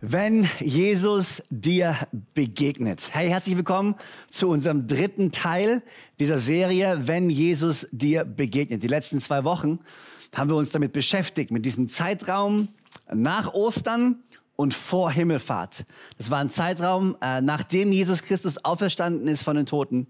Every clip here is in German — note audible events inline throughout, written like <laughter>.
Wenn Jesus dir begegnet. Hey, herzlich willkommen zu unserem dritten Teil dieser Serie, wenn Jesus dir begegnet. Die letzten zwei Wochen haben wir uns damit beschäftigt, mit diesem Zeitraum nach Ostern und vor Himmelfahrt. Das war ein Zeitraum, äh, nachdem Jesus Christus auferstanden ist von den Toten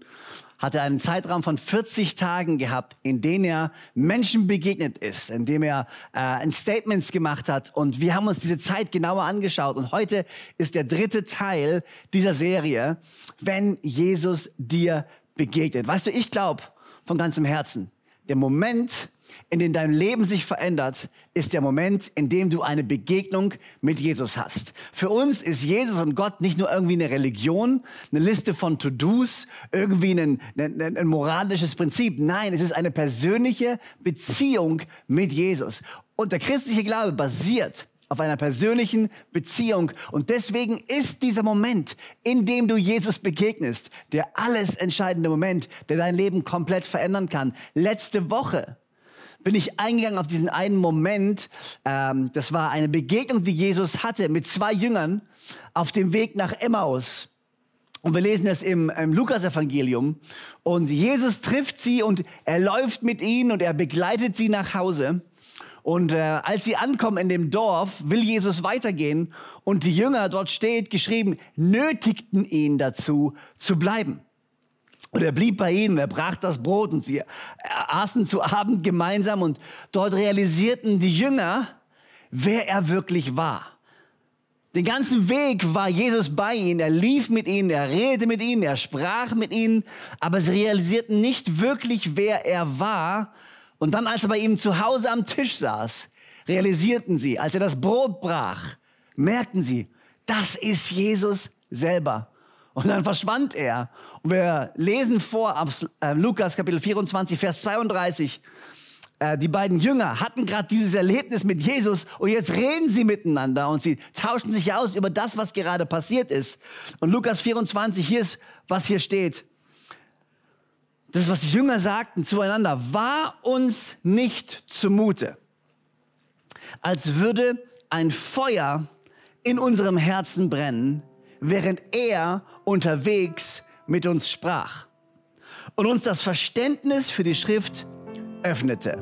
hat er einen Zeitraum von 40 Tagen gehabt, in denen er Menschen begegnet ist, in dem er äh, Statements gemacht hat. Und wir haben uns diese Zeit genauer angeschaut. Und heute ist der dritte Teil dieser Serie, wenn Jesus dir begegnet. Weißt du, ich glaube von ganzem Herzen, der Moment, in dem dein Leben sich verändert, ist der Moment, in dem du eine Begegnung mit Jesus hast. Für uns ist Jesus und Gott nicht nur irgendwie eine Religion, eine Liste von To-Dos, irgendwie ein, ein, ein moralisches Prinzip. Nein, es ist eine persönliche Beziehung mit Jesus. Und der christliche Glaube basiert auf einer persönlichen Beziehung. Und deswegen ist dieser Moment, in dem du Jesus begegnest, der alles entscheidende Moment, der dein Leben komplett verändern kann. Letzte Woche bin ich eingegangen auf diesen einen Moment. Ähm, das war eine Begegnung, die Jesus hatte mit zwei Jüngern auf dem Weg nach Emmaus. Und wir lesen das im, im Lukas-Evangelium. Und Jesus trifft sie und er läuft mit ihnen und er begleitet sie nach Hause. Und äh, als sie ankommen in dem Dorf, will Jesus weitergehen. Und die Jünger, dort steht geschrieben, nötigten ihn dazu zu bleiben. Und er blieb bei ihnen, er brach das Brot und sie aßen zu Abend gemeinsam und dort realisierten die Jünger, wer er wirklich war. Den ganzen Weg war Jesus bei ihnen, er lief mit ihnen, er redete mit ihnen, er sprach mit ihnen, aber sie realisierten nicht wirklich, wer er war. Und dann, als er bei ihm zu Hause am Tisch saß, realisierten sie, als er das Brot brach, merkten sie, das ist Jesus selber. Und dann verschwand er. Und wir lesen vor aus äh, Lukas Kapitel 24, Vers 32. Äh, die beiden Jünger hatten gerade dieses Erlebnis mit Jesus und jetzt reden sie miteinander und sie tauschen sich aus über das, was gerade passiert ist. Und Lukas 24, hier ist, was hier steht. Das was die Jünger sagten zueinander. War uns nicht zumute, als würde ein Feuer in unserem Herzen brennen, während er unterwegs mit uns sprach und uns das Verständnis für die Schrift öffnete.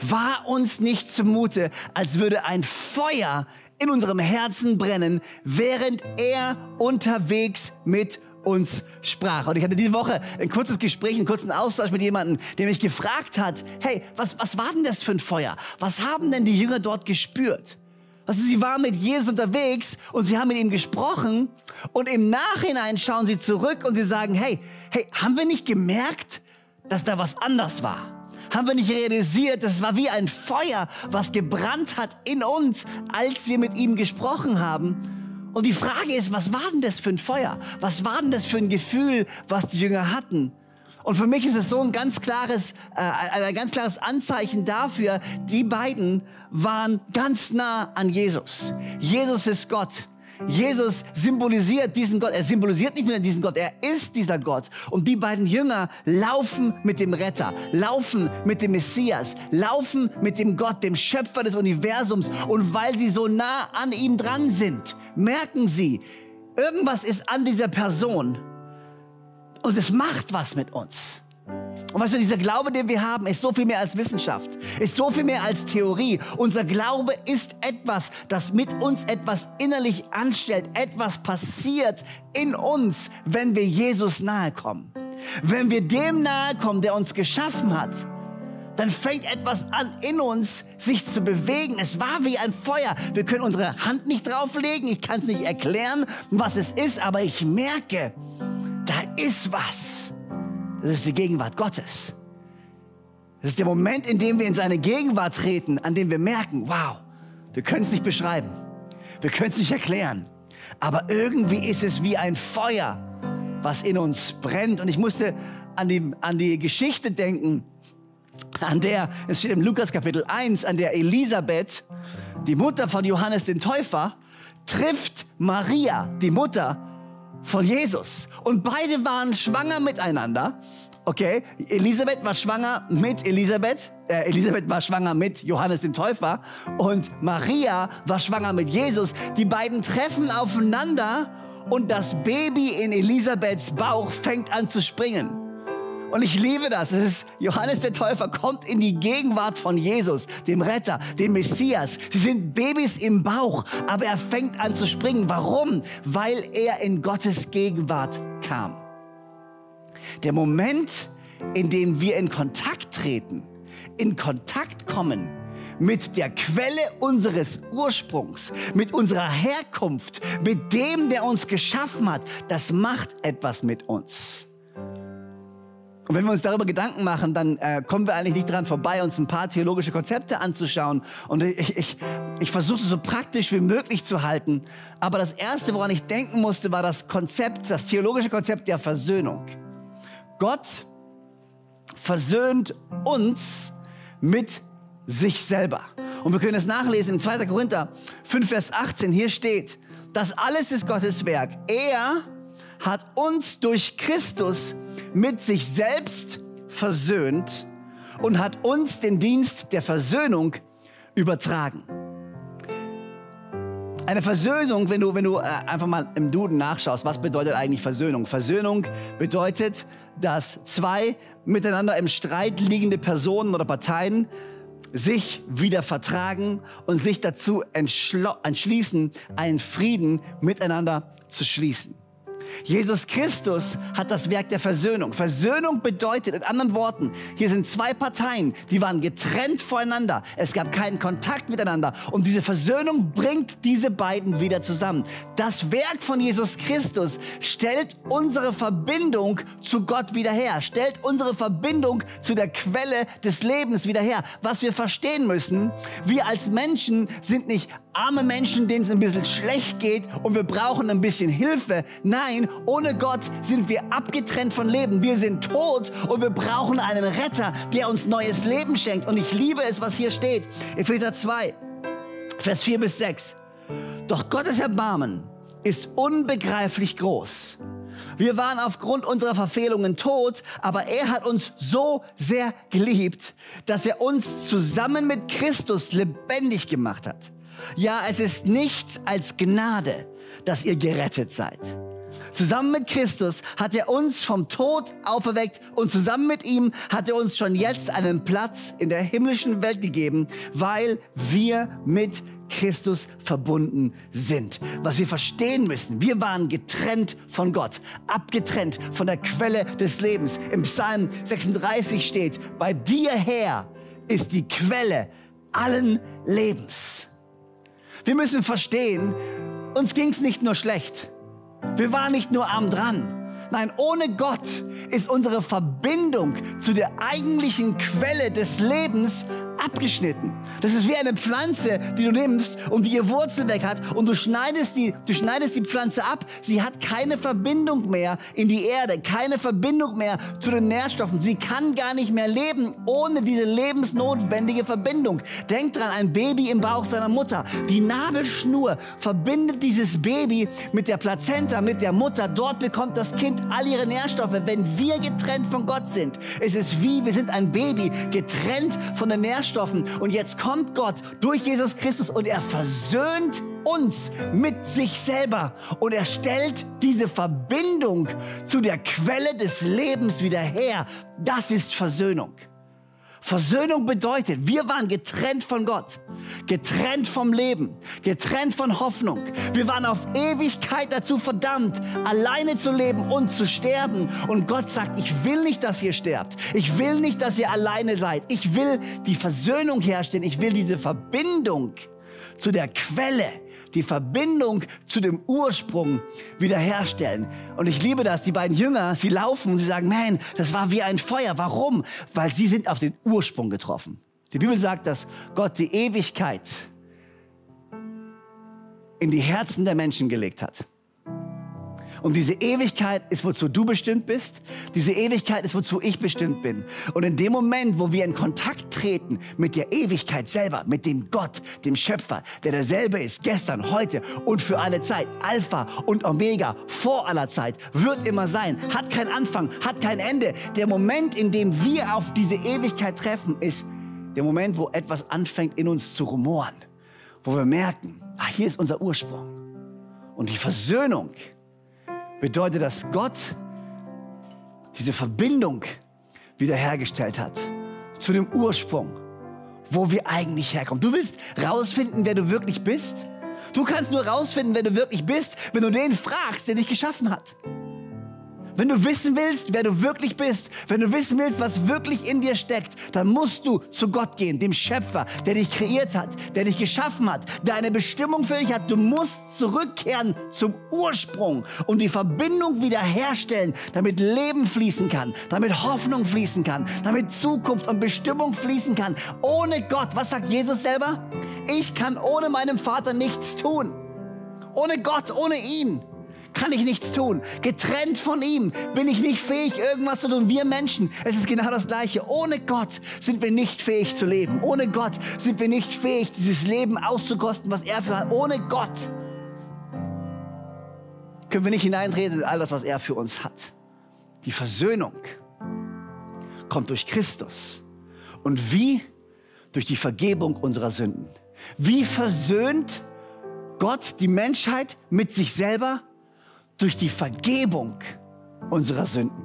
War uns nicht zumute, als würde ein Feuer in unserem Herzen brennen, während er unterwegs mit uns sprach. Und ich hatte diese Woche ein kurzes Gespräch, einen kurzen Austausch mit jemandem, der mich gefragt hat, hey, was, was war denn das für ein Feuer? Was haben denn die Jünger dort gespürt? Also sie waren mit Jesus unterwegs und sie haben mit ihm gesprochen und im Nachhinein schauen sie zurück und sie sagen, hey, hey, haben wir nicht gemerkt, dass da was anders war? Haben wir nicht realisiert, das war wie ein Feuer, was gebrannt hat in uns, als wir mit ihm gesprochen haben? Und die Frage ist, was war denn das für ein Feuer? Was war denn das für ein Gefühl, was die Jünger hatten? Und für mich ist es so ein ganz klares, äh, ein ganz klares Anzeichen dafür, die beiden waren ganz nah an Jesus. Jesus ist Gott. Jesus symbolisiert diesen Gott. Er symbolisiert nicht nur diesen Gott, er ist dieser Gott. Und die beiden Jünger laufen mit dem Retter, laufen mit dem Messias, laufen mit dem Gott, dem Schöpfer des Universums. Und weil sie so nah an ihm dran sind, merken sie, irgendwas ist an dieser Person und es macht was mit uns. Und weißt du, dieser Glaube, den wir haben, ist so viel mehr als Wissenschaft, ist so viel mehr als Theorie. Unser Glaube ist etwas, das mit uns etwas innerlich anstellt. Etwas passiert in uns, wenn wir Jesus nahe kommen. Wenn wir dem nahe kommen, der uns geschaffen hat, dann fängt etwas an in uns, sich zu bewegen. Es war wie ein Feuer. Wir können unsere Hand nicht drauflegen. Ich kann es nicht erklären, was es ist, aber ich merke, ist was. Das ist die Gegenwart Gottes. Das ist der Moment, in dem wir in seine Gegenwart treten, an dem wir merken, wow, wir können es nicht beschreiben, wir können es nicht erklären, aber irgendwie ist es wie ein Feuer, was in uns brennt. Und ich musste an die, an die Geschichte denken, an der, es steht im Lukas Kapitel 1, an der Elisabeth, die Mutter von Johannes den Täufer, trifft Maria, die Mutter von Jesus. Und beide waren schwanger miteinander. Okay, Elisabeth war schwanger mit Elisabeth, äh, Elisabeth war schwanger mit Johannes dem Täufer und Maria war schwanger mit Jesus. Die beiden treffen aufeinander und das Baby in Elisabeths Bauch fängt an zu springen. Und ich liebe das. Es ist Johannes der Täufer kommt in die Gegenwart von Jesus, dem Retter, dem Messias. Sie sind Babys im Bauch, aber er fängt an zu springen. Warum? Weil er in Gottes Gegenwart kam. Der Moment, in dem wir in Kontakt treten, in Kontakt kommen mit der Quelle unseres Ursprungs, mit unserer Herkunft, mit dem, der uns geschaffen hat, das macht etwas mit uns. Und wenn wir uns darüber Gedanken machen, dann äh, kommen wir eigentlich nicht dran vorbei, uns ein paar theologische Konzepte anzuschauen. Und ich, ich, ich versuche so praktisch wie möglich zu halten. Aber das Erste, woran ich denken musste, war das Konzept, das theologische Konzept der Versöhnung. Gott versöhnt uns mit sich selber. Und wir können es nachlesen in 2. Korinther 5, Vers 18. Hier steht, das alles ist Gottes Werk. Er hat uns durch Christus mit sich selbst versöhnt und hat uns den Dienst der Versöhnung übertragen. Eine Versöhnung, wenn du, wenn du äh, einfach mal im Duden nachschaust, was bedeutet eigentlich Versöhnung? Versöhnung bedeutet, dass zwei miteinander im Streit liegende Personen oder Parteien sich wieder vertragen und sich dazu entschließen, einen Frieden miteinander zu schließen. Jesus Christus hat das Werk der Versöhnung. Versöhnung bedeutet in anderen Worten, hier sind zwei Parteien, die waren getrennt voneinander. Es gab keinen Kontakt miteinander. Und diese Versöhnung bringt diese beiden wieder zusammen. Das Werk von Jesus Christus stellt unsere Verbindung zu Gott wieder her, stellt unsere Verbindung zu der Quelle des Lebens wieder her. Was wir verstehen müssen, wir als Menschen sind nicht arme Menschen, denen es ein bisschen schlecht geht und wir brauchen ein bisschen Hilfe. Nein, ohne Gott sind wir abgetrennt von Leben. Wir sind tot und wir brauchen einen Retter, der uns neues Leben schenkt. Und ich liebe es, was hier steht. Epheser 2, Vers 4 bis 6. Doch Gottes Erbarmen ist unbegreiflich groß. Wir waren aufgrund unserer Verfehlungen tot, aber er hat uns so sehr geliebt, dass er uns zusammen mit Christus lebendig gemacht hat. Ja, es ist nichts als Gnade, dass ihr gerettet seid. Zusammen mit Christus hat er uns vom Tod auferweckt und zusammen mit ihm hat er uns schon jetzt einen Platz in der himmlischen Welt gegeben, weil wir mit Christus verbunden sind. Was wir verstehen müssen, wir waren getrennt von Gott, abgetrennt von der Quelle des Lebens. Im Psalm 36 steht, bei dir her ist die Quelle allen Lebens. Wir müssen verstehen, uns ging es nicht nur schlecht. Wir waren nicht nur arm dran. Nein, ohne Gott ist unsere Verbindung zu der eigentlichen Quelle des Lebens abgeschnitten. Das ist wie eine Pflanze, die du nimmst und die ihr Wurzel weg hat und du schneidest die, du schneidest die Pflanze ab. Sie hat keine Verbindung mehr in die Erde, keine Verbindung mehr zu den Nährstoffen. Sie kann gar nicht mehr leben ohne diese lebensnotwendige Verbindung. Denk dran, ein Baby im Bauch seiner Mutter. Die Nabelschnur verbindet dieses Baby mit der Plazenta, mit der Mutter. Dort bekommt das Kind all ihre Nährstoffe. Wenn wir getrennt von Gott sind, es ist wie, wir sind ein Baby, getrennt von den Nährstoffen Nährstoffen. Und jetzt kommt Gott durch Jesus Christus und er versöhnt uns mit sich selber. Und er stellt diese Verbindung zu der Quelle des Lebens wieder her. Das ist Versöhnung. Versöhnung bedeutet, wir waren getrennt von Gott, getrennt vom Leben, getrennt von Hoffnung. Wir waren auf Ewigkeit dazu verdammt, alleine zu leben und zu sterben. Und Gott sagt, ich will nicht, dass ihr sterbt. Ich will nicht, dass ihr alleine seid. Ich will die Versöhnung herstellen. Ich will diese Verbindung zu der Quelle die Verbindung zu dem Ursprung wiederherstellen. Und ich liebe das, die beiden Jünger, sie laufen und sie sagen, man, das war wie ein Feuer. Warum? Weil sie sind auf den Ursprung getroffen. Die Bibel sagt, dass Gott die Ewigkeit in die Herzen der Menschen gelegt hat. Und diese Ewigkeit ist, wozu du bestimmt bist. Diese Ewigkeit ist, wozu ich bestimmt bin. Und in dem Moment, wo wir in Kontakt treten mit der Ewigkeit selber, mit dem Gott, dem Schöpfer, der derselbe ist, gestern, heute und für alle Zeit, Alpha und Omega, vor aller Zeit, wird immer sein, hat keinen Anfang, hat kein Ende. Der Moment, in dem wir auf diese Ewigkeit treffen, ist der Moment, wo etwas anfängt in uns zu rumoren, wo wir merken, ah, hier ist unser Ursprung. Und die Versöhnung bedeutet, dass Gott diese Verbindung wiederhergestellt hat zu dem Ursprung, wo wir eigentlich herkommen. Du willst rausfinden, wer du wirklich bist? Du kannst nur rausfinden, wer du wirklich bist, wenn du den fragst, der dich geschaffen hat. Wenn du wissen willst, wer du wirklich bist, wenn du wissen willst, was wirklich in dir steckt, dann musst du zu Gott gehen, dem Schöpfer, der dich kreiert hat, der dich geschaffen hat, der eine Bestimmung für dich hat. Du musst zurückkehren zum Ursprung und die Verbindung wiederherstellen, damit Leben fließen kann, damit Hoffnung fließen kann, damit Zukunft und Bestimmung fließen kann. Ohne Gott, was sagt Jesus selber? Ich kann ohne meinen Vater nichts tun. Ohne Gott, ohne ihn kann ich nichts tun. Getrennt von ihm bin ich nicht fähig, irgendwas zu tun. Wir Menschen, es ist genau das Gleiche. Ohne Gott sind wir nicht fähig zu leben. Ohne Gott sind wir nicht fähig, dieses Leben auszukosten, was er für hat. Ohne Gott können wir nicht hineintreten in all das, was er für uns hat. Die Versöhnung kommt durch Christus. Und wie? Durch die Vergebung unserer Sünden. Wie versöhnt Gott die Menschheit mit sich selber? Durch die Vergebung unserer Sünden.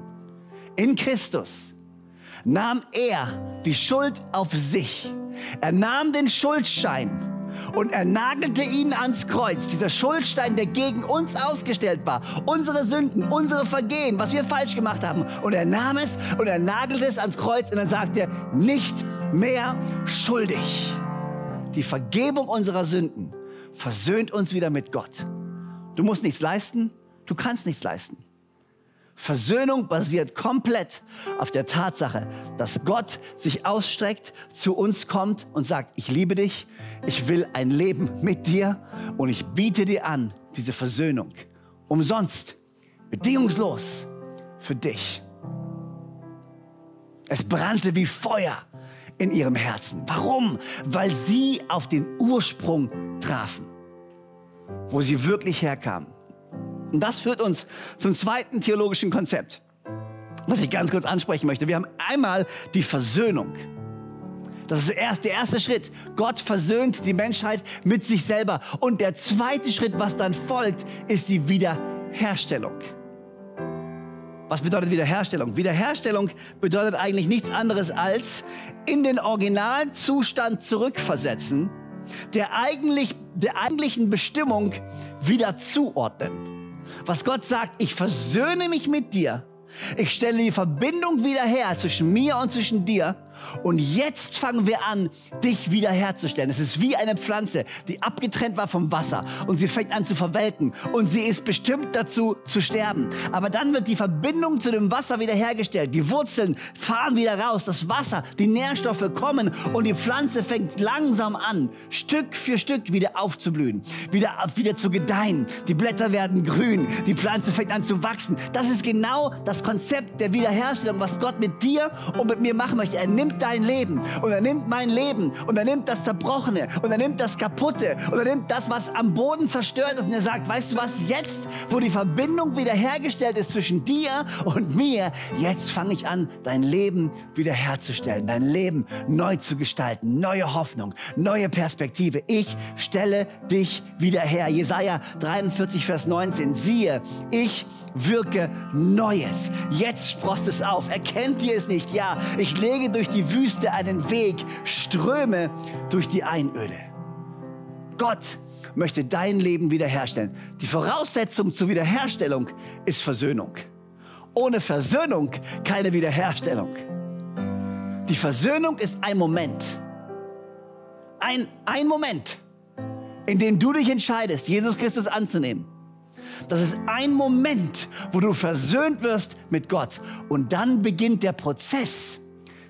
In Christus nahm er die Schuld auf sich. Er nahm den Schuldschein und er nagelte ihn ans Kreuz. Dieser Schuldstein, der gegen uns ausgestellt war. Unsere Sünden, unsere Vergehen, was wir falsch gemacht haben. Und er nahm es und er nagelte es ans Kreuz und er sagte, nicht mehr schuldig. Die Vergebung unserer Sünden versöhnt uns wieder mit Gott. Du musst nichts leisten, Du kannst nichts leisten. Versöhnung basiert komplett auf der Tatsache, dass Gott sich ausstreckt, zu uns kommt und sagt, ich liebe dich, ich will ein Leben mit dir und ich biete dir an diese Versöhnung. Umsonst, bedingungslos für dich. Es brannte wie Feuer in ihrem Herzen. Warum? Weil sie auf den Ursprung trafen, wo sie wirklich herkamen. Und das führt uns zum zweiten theologischen Konzept, was ich ganz kurz ansprechen möchte. Wir haben einmal die Versöhnung. Das ist erst der erste Schritt. Gott versöhnt die Menschheit mit sich selber. Und der zweite Schritt, was dann folgt, ist die Wiederherstellung. Was bedeutet Wiederherstellung? Wiederherstellung bedeutet eigentlich nichts anderes als in den Originalzustand zurückversetzen, der, eigentlich, der eigentlichen Bestimmung wieder zuordnen. Was Gott sagt, ich versöhne mich mit dir. Ich stelle die Verbindung wieder her zwischen mir und zwischen dir und jetzt fangen wir an, dich wiederherzustellen. Es ist wie eine Pflanze, die abgetrennt war vom Wasser und sie fängt an zu verwelken und sie ist bestimmt dazu zu sterben. Aber dann wird die Verbindung zu dem Wasser wiederhergestellt. Die Wurzeln fahren wieder raus, das Wasser, die Nährstoffe kommen und die Pflanze fängt langsam an, Stück für Stück wieder aufzublühen, wieder, wieder zu gedeihen. Die Blätter werden grün, die Pflanze fängt an zu wachsen. Das ist genau das Konzept der Wiederherstellung, was Gott mit dir und mit mir machen möchte. Er nimmt nimmt dein Leben und er nimmt mein Leben und er nimmt das Zerbrochene und er nimmt das Kaputte und er nimmt das, was am Boden zerstört ist und er sagt, weißt du was, jetzt, wo die Verbindung wiederhergestellt ist zwischen dir und mir, jetzt fange ich an, dein Leben wiederherzustellen, dein Leben neu zu gestalten, neue Hoffnung, neue Perspektive. Ich stelle dich wieder her. Jesaja 43, Vers 19. Siehe, ich wirke Neues. Jetzt sprost es auf. Erkennt ihr es nicht? Ja, ich lege durch die Wüste einen Weg, ströme durch die Einöde. Gott möchte dein Leben wiederherstellen. Die Voraussetzung zur Wiederherstellung ist Versöhnung. Ohne Versöhnung keine Wiederherstellung. Die Versöhnung ist ein Moment. Ein, ein Moment, in dem du dich entscheidest, Jesus Christus anzunehmen. Das ist ein Moment, wo du versöhnt wirst mit Gott. Und dann beginnt der Prozess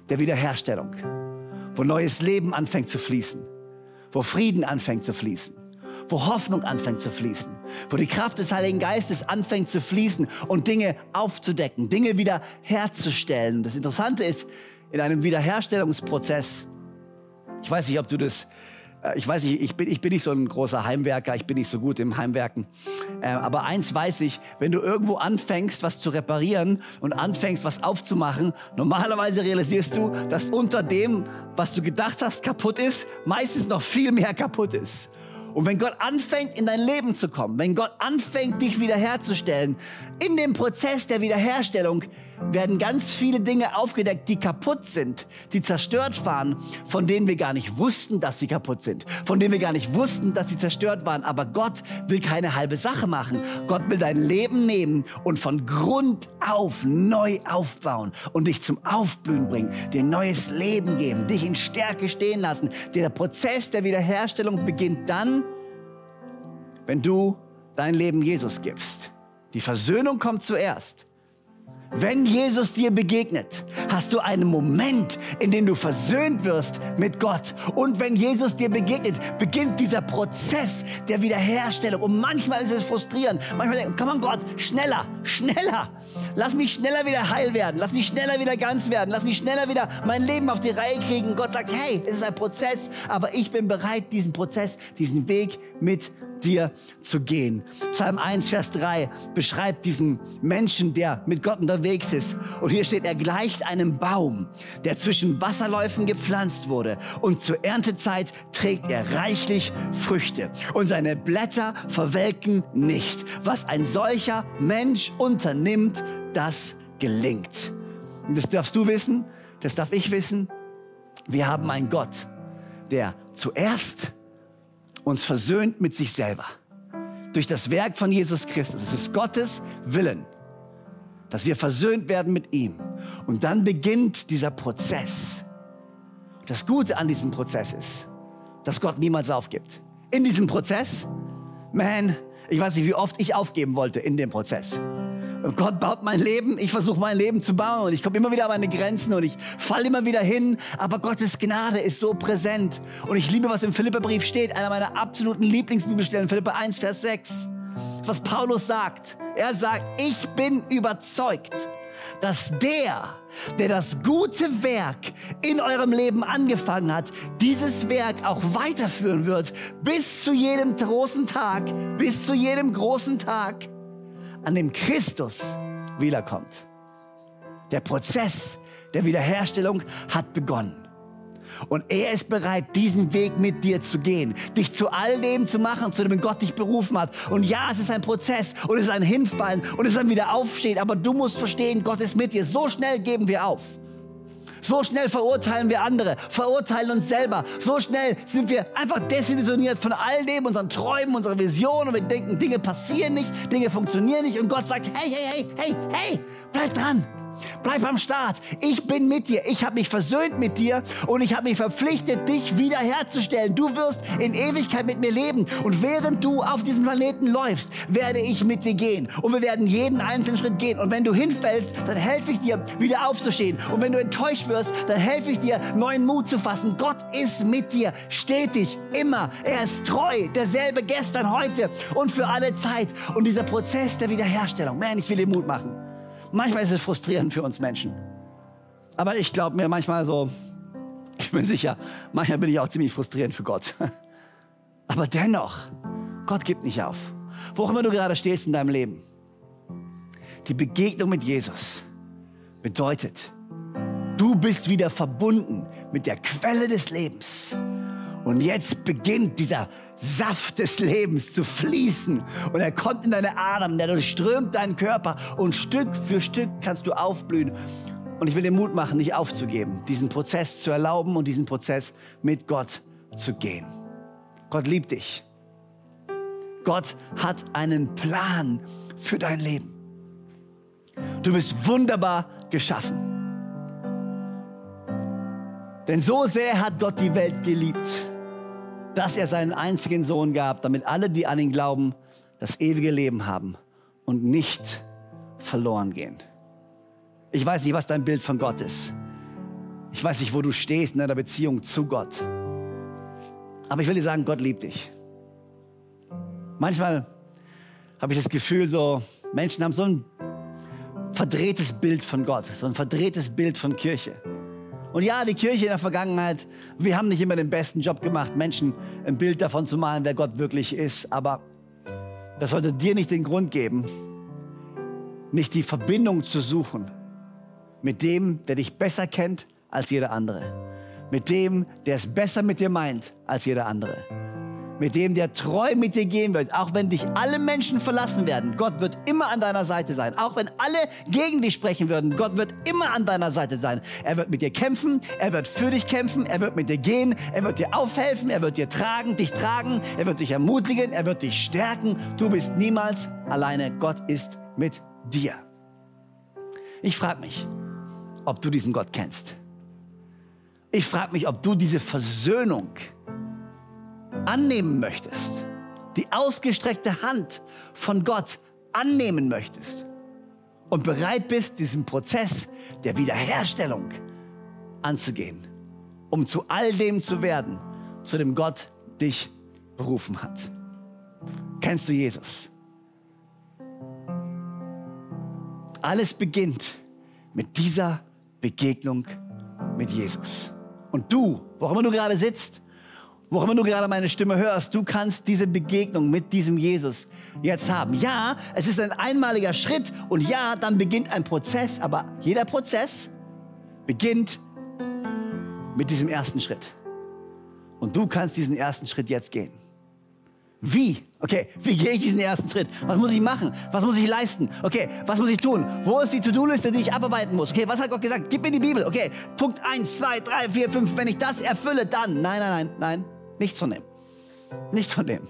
der Wiederherstellung, wo neues Leben anfängt zu fließen, wo Frieden anfängt zu fließen, wo Hoffnung anfängt zu fließen, wo die Kraft des Heiligen Geistes anfängt zu fließen und Dinge aufzudecken, Dinge wieder herzustellen. Das Interessante ist, in einem Wiederherstellungsprozess, ich weiß nicht, ob du das ich weiß nicht, ich bin, ich bin nicht so ein großer Heimwerker, ich bin nicht so gut im Heimwerken. Äh, aber eins weiß ich, wenn du irgendwo anfängst, was zu reparieren und anfängst, was aufzumachen, normalerweise realisierst du, dass unter dem, was du gedacht hast, kaputt ist, meistens noch viel mehr kaputt ist. Und wenn Gott anfängt, in dein Leben zu kommen, wenn Gott anfängt, dich wiederherzustellen, in dem Prozess der Wiederherstellung werden ganz viele Dinge aufgedeckt, die kaputt sind, die zerstört waren, von denen wir gar nicht wussten, dass sie kaputt sind, von denen wir gar nicht wussten, dass sie zerstört waren. Aber Gott will keine halbe Sache machen. Gott will dein Leben nehmen und von Grund auf neu aufbauen und dich zum Aufblühen bringen, dir neues Leben geben, dich in Stärke stehen lassen. Der Prozess der Wiederherstellung beginnt dann, wenn du dein Leben Jesus gibst. Die Versöhnung kommt zuerst. Wenn Jesus dir begegnet, hast du einen Moment, in dem du versöhnt wirst mit Gott. Und wenn Jesus dir begegnet, beginnt dieser Prozess der Wiederherstellung. Und manchmal ist es frustrierend. Manchmal denkt, komm on Gott, schneller, schneller. Lass mich schneller wieder heil werden. Lass mich schneller wieder ganz werden. Lass mich schneller wieder mein Leben auf die Reihe kriegen. Gott sagt, hey, es ist ein Prozess, aber ich bin bereit, diesen Prozess, diesen Weg mit dir zu gehen. Psalm 1, Vers 3 beschreibt diesen Menschen, der mit Gott unterwegs ist. Und hier steht, er gleicht einem Baum, der zwischen Wasserläufen gepflanzt wurde. Und zur Erntezeit trägt er reichlich Früchte. Und seine Blätter verwelken nicht. Was ein solcher Mensch unternimmt, das gelingt. Und das darfst du wissen, das darf ich wissen. Wir haben einen Gott, der zuerst uns versöhnt mit sich selber. Durch das Werk von Jesus Christus. Es ist Gottes Willen, dass wir versöhnt werden mit ihm. Und dann beginnt dieser Prozess. Das Gute an diesem Prozess ist, dass Gott niemals aufgibt. In diesem Prozess, man, ich weiß nicht, wie oft ich aufgeben wollte in dem Prozess. Und Gott baut mein Leben, ich versuche mein Leben zu bauen und ich komme immer wieder an meine Grenzen und ich falle immer wieder hin, aber Gottes Gnade ist so präsent. Und ich liebe, was im Philipperbrief steht, einer meiner absoluten Lieblingsbibelstellen, Philipper 1, Vers 6. Was Paulus sagt. Er sagt, ich bin überzeugt, dass der, der das gute Werk in eurem Leben angefangen hat, dieses Werk auch weiterführen wird, bis zu jedem großen Tag, bis zu jedem großen Tag an dem Christus wiederkommt. Der Prozess der Wiederherstellung hat begonnen. Und er ist bereit, diesen Weg mit dir zu gehen, dich zu all dem zu machen, zu dem Gott dich berufen hat. Und ja, es ist ein Prozess und es ist ein Hinfallen und es ist ein Wiederaufstehen, aber du musst verstehen, Gott ist mit dir. So schnell geben wir auf. So schnell verurteilen wir andere, verurteilen uns selber. So schnell sind wir einfach desillusioniert von all dem, unseren Träumen, unserer Vision und wir denken, Dinge passieren nicht, Dinge funktionieren nicht und Gott sagt, hey, hey, hey, hey, hey, bleib dran. Bleib am Start. Ich bin mit dir. Ich habe mich versöhnt mit dir und ich habe mich verpflichtet, dich wiederherzustellen. Du wirst in Ewigkeit mit mir leben. Und während du auf diesem Planeten läufst, werde ich mit dir gehen. Und wir werden jeden einzelnen Schritt gehen. Und wenn du hinfällst, dann helfe ich dir, wieder aufzustehen. Und wenn du enttäuscht wirst, dann helfe ich dir, neuen Mut zu fassen. Gott ist mit dir, stetig, immer. Er ist treu, derselbe gestern, heute und für alle Zeit. Und dieser Prozess der Wiederherstellung, man, ich will dir Mut machen. Manchmal ist es frustrierend für uns Menschen. Aber ich glaube mir manchmal so, <laughs> ich bin sicher, manchmal bin ich auch ziemlich frustrierend für Gott. <laughs> Aber dennoch, Gott gibt nicht auf. Wo immer du gerade stehst in deinem Leben. Die Begegnung mit Jesus bedeutet, du bist wieder verbunden mit der Quelle des Lebens. Und jetzt beginnt dieser Saft des Lebens zu fließen. Und er kommt in deine Adern, der durchströmt deinen Körper. Und Stück für Stück kannst du aufblühen. Und ich will dir Mut machen, nicht aufzugeben, diesen Prozess zu erlauben und diesen Prozess mit Gott zu gehen. Gott liebt dich. Gott hat einen Plan für dein Leben. Du bist wunderbar geschaffen. Denn so sehr hat Gott die Welt geliebt, dass er seinen einzigen Sohn gab, damit alle, die an ihn glauben, das ewige Leben haben und nicht verloren gehen. Ich weiß nicht, was dein Bild von Gott ist. Ich weiß nicht, wo du stehst in deiner Beziehung zu Gott. Aber ich will dir sagen, Gott liebt dich. Manchmal habe ich das Gefühl, so Menschen haben so ein verdrehtes Bild von Gott, so ein verdrehtes Bild von Kirche. Und ja, die Kirche in der Vergangenheit, wir haben nicht immer den besten Job gemacht, Menschen ein Bild davon zu malen, wer Gott wirklich ist. Aber das sollte dir nicht den Grund geben, nicht die Verbindung zu suchen mit dem, der dich besser kennt als jeder andere. Mit dem, der es besser mit dir meint als jeder andere mit dem der treu mit dir gehen wird, auch wenn dich alle Menschen verlassen werden. Gott wird immer an deiner Seite sein. Auch wenn alle gegen dich sprechen würden, Gott wird immer an deiner Seite sein. Er wird mit dir kämpfen, er wird für dich kämpfen, er wird mit dir gehen, er wird dir aufhelfen, er wird dir tragen, dich tragen, er wird dich ermutigen, er wird dich stärken. Du bist niemals alleine. Gott ist mit dir. Ich frage mich, ob du diesen Gott kennst. Ich frage mich, ob du diese Versöhnung annehmen möchtest, die ausgestreckte Hand von Gott annehmen möchtest und bereit bist, diesen Prozess der Wiederherstellung anzugehen, um zu all dem zu werden, zu dem Gott dich berufen hat. Kennst du Jesus? Alles beginnt mit dieser Begegnung mit Jesus. Und du, wo immer du gerade sitzt, wo immer du gerade meine Stimme hörst, du kannst diese Begegnung mit diesem Jesus jetzt haben. Ja, es ist ein einmaliger Schritt und ja, dann beginnt ein Prozess, aber jeder Prozess beginnt mit diesem ersten Schritt. Und du kannst diesen ersten Schritt jetzt gehen. Wie? Okay, wie gehe ich diesen ersten Schritt? Was muss ich machen? Was muss ich leisten? Okay, was muss ich tun? Wo ist die To-Do-Liste, die ich abarbeiten muss? Okay, was hat Gott gesagt? Gib mir die Bibel. Okay, Punkt 1, 2, 3, 4, 5. Wenn ich das erfülle, dann. Nein, nein, nein, nein. Nichts von dem. Nichts von dem.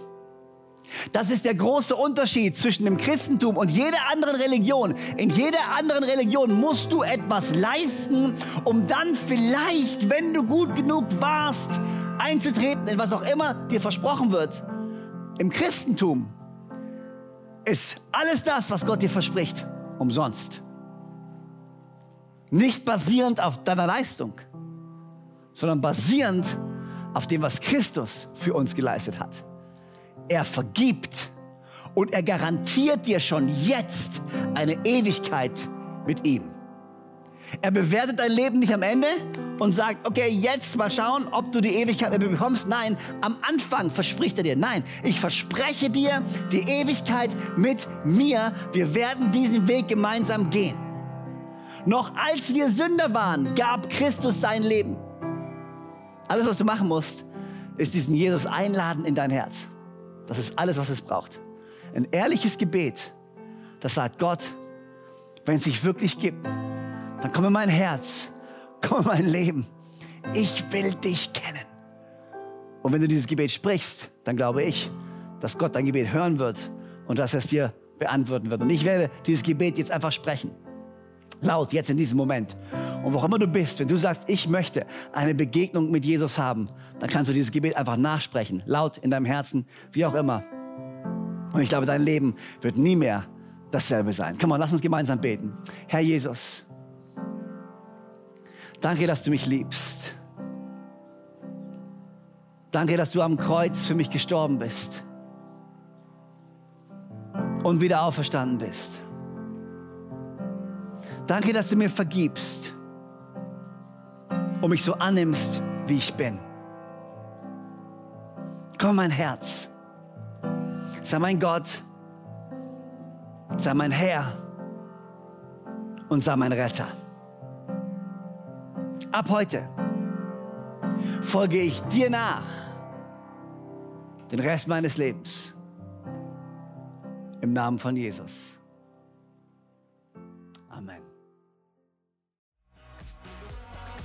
Das ist der große Unterschied zwischen dem Christentum und jeder anderen Religion. In jeder anderen Religion musst du etwas leisten, um dann vielleicht, wenn du gut genug warst, einzutreten in was auch immer dir versprochen wird. Im Christentum ist alles das, was Gott dir verspricht, umsonst. Nicht basierend auf deiner Leistung, sondern basierend auf auf dem, was Christus für uns geleistet hat. Er vergibt und er garantiert dir schon jetzt eine Ewigkeit mit ihm. Er bewertet dein Leben nicht am Ende und sagt, okay, jetzt mal schauen, ob du die Ewigkeit mit mir bekommst. Nein, am Anfang verspricht er dir, nein, ich verspreche dir die Ewigkeit mit mir. Wir werden diesen Weg gemeinsam gehen. Noch als wir Sünder waren, gab Christus sein Leben. Alles, was du machen musst, ist diesen Jesus einladen in dein Herz. Das ist alles, was es braucht. Ein ehrliches Gebet, das sagt Gott, wenn es sich wirklich gibt, dann komm in mein Herz, komm in mein Leben. Ich will dich kennen. Und wenn du dieses Gebet sprichst, dann glaube ich, dass Gott dein Gebet hören wird und dass er es dir beantworten wird. Und ich werde dieses Gebet jetzt einfach sprechen. Laut, jetzt in diesem Moment. Und wo immer du bist, wenn du sagst, ich möchte eine Begegnung mit Jesus haben, dann kannst du dieses Gebet einfach nachsprechen, laut in deinem Herzen, wie auch immer. Und ich glaube, dein Leben wird nie mehr dasselbe sein. Komm mal, lass uns gemeinsam beten. Herr Jesus, danke, dass du mich liebst. Danke, dass du am Kreuz für mich gestorben bist und wieder auferstanden bist. Danke, dass du mir vergibst und mich so annimmst, wie ich bin. Komm, mein Herz. Sei mein Gott. Sei mein Herr. Und sei mein Retter. Ab heute folge ich dir nach. Den Rest meines Lebens. Im Namen von Jesus.